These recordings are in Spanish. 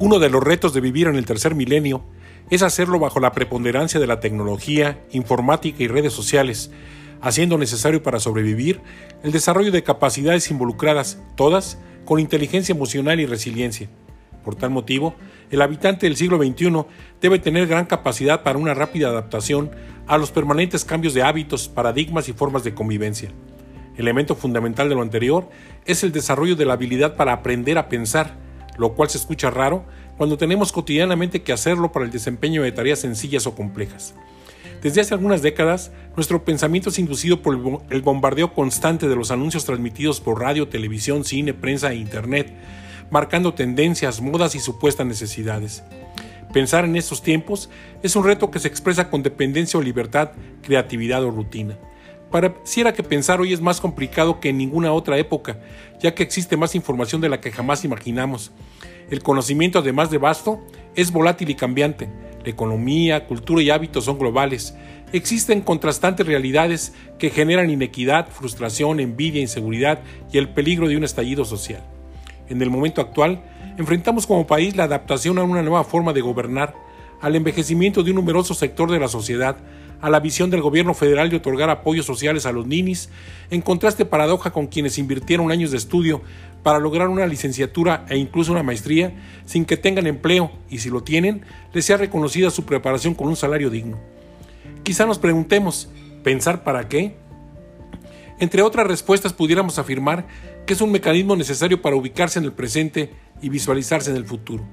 Uno de los retos de vivir en el tercer milenio es hacerlo bajo la preponderancia de la tecnología, informática y redes sociales, haciendo necesario para sobrevivir el desarrollo de capacidades involucradas, todas con inteligencia emocional y resiliencia. Por tal motivo, el habitante del siglo XXI debe tener gran capacidad para una rápida adaptación a los permanentes cambios de hábitos, paradigmas y formas de convivencia. Elemento fundamental de lo anterior es el desarrollo de la habilidad para aprender a pensar, lo cual se escucha raro cuando tenemos cotidianamente que hacerlo para el desempeño de tareas sencillas o complejas. Desde hace algunas décadas, nuestro pensamiento es inducido por el bombardeo constante de los anuncios transmitidos por radio, televisión, cine, prensa e Internet, marcando tendencias, modas y supuestas necesidades. Pensar en estos tiempos es un reto que se expresa con dependencia o libertad, creatividad o rutina. Pareciera que pensar hoy es más complicado que en ninguna otra época, ya que existe más información de la que jamás imaginamos. El conocimiento, además de vasto, es volátil y cambiante economía, cultura y hábitos son globales. Existen contrastantes realidades que generan inequidad, frustración, envidia, inseguridad y el peligro de un estallido social. En el momento actual, enfrentamos como país la adaptación a una nueva forma de gobernar, al envejecimiento de un numeroso sector de la sociedad, a la visión del gobierno federal de otorgar apoyos sociales a los ninis, en contraste paradoja con quienes invirtieron años de estudio para lograr una licenciatura e incluso una maestría sin que tengan empleo y si lo tienen, les sea reconocida su preparación con un salario digno. Quizá nos preguntemos, ¿pensar para qué? Entre otras respuestas pudiéramos afirmar que es un mecanismo necesario para ubicarse en el presente y visualizarse en el futuro.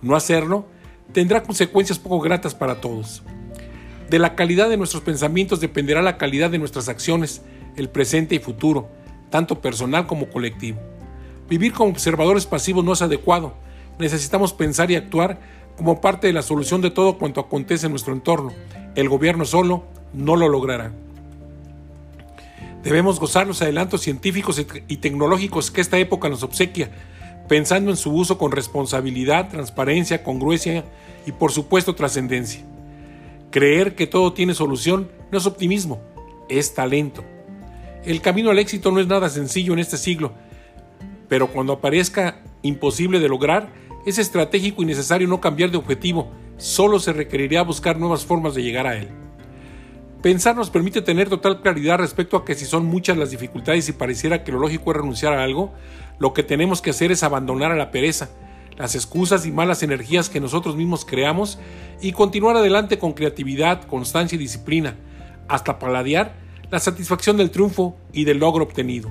No hacerlo tendrá consecuencias poco gratas para todos. De la calidad de nuestros pensamientos dependerá la calidad de nuestras acciones, el presente y futuro, tanto personal como colectivo. Vivir como observadores pasivos no es adecuado. Necesitamos pensar y actuar como parte de la solución de todo cuanto acontece en nuestro entorno. El gobierno solo no lo logrará. Debemos gozar los adelantos científicos y tecnológicos que esta época nos obsequia, pensando en su uso con responsabilidad, transparencia, congruencia y por supuesto trascendencia. Creer que todo tiene solución no es optimismo, es talento. El camino al éxito no es nada sencillo en este siglo, pero cuando aparezca imposible de lograr, es estratégico y necesario no cambiar de objetivo, solo se requeriría buscar nuevas formas de llegar a él. Pensar nos permite tener total claridad respecto a que si son muchas las dificultades y pareciera que lo lógico es renunciar a algo, lo que tenemos que hacer es abandonar a la pereza, las excusas y malas energías que nosotros mismos creamos y continuar adelante con creatividad, constancia y disciplina, hasta paladear la satisfacción del triunfo y del logro obtenido.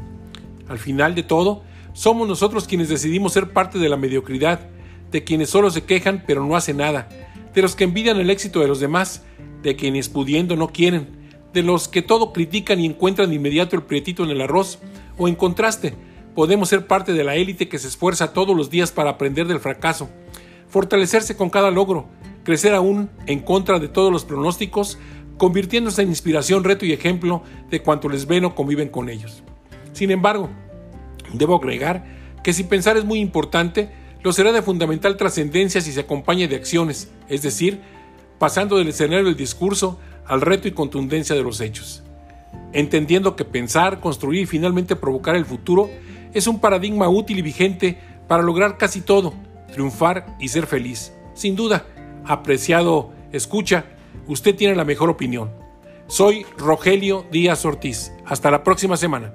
Al final de todo, somos nosotros quienes decidimos ser parte de la mediocridad, de quienes solo se quejan pero no hacen nada, de los que envidian el éxito de los demás, de quienes pudiendo no quieren, de los que todo critican y encuentran de inmediato el prietito en el arroz, o en contraste, podemos ser parte de la élite que se esfuerza todos los días para aprender del fracaso, fortalecerse con cada logro, crecer aún en contra de todos los pronósticos, convirtiéndose en inspiración, reto y ejemplo de cuanto les ven o conviven con ellos. Sin embargo, Debo agregar que si pensar es muy importante, lo será de fundamental trascendencia si se acompaña de acciones, es decir, pasando del escenario del discurso al reto y contundencia de los hechos. Entendiendo que pensar, construir y finalmente provocar el futuro es un paradigma útil y vigente para lograr casi todo, triunfar y ser feliz. Sin duda, apreciado escucha, usted tiene la mejor opinión. Soy Rogelio Díaz Ortiz. Hasta la próxima semana.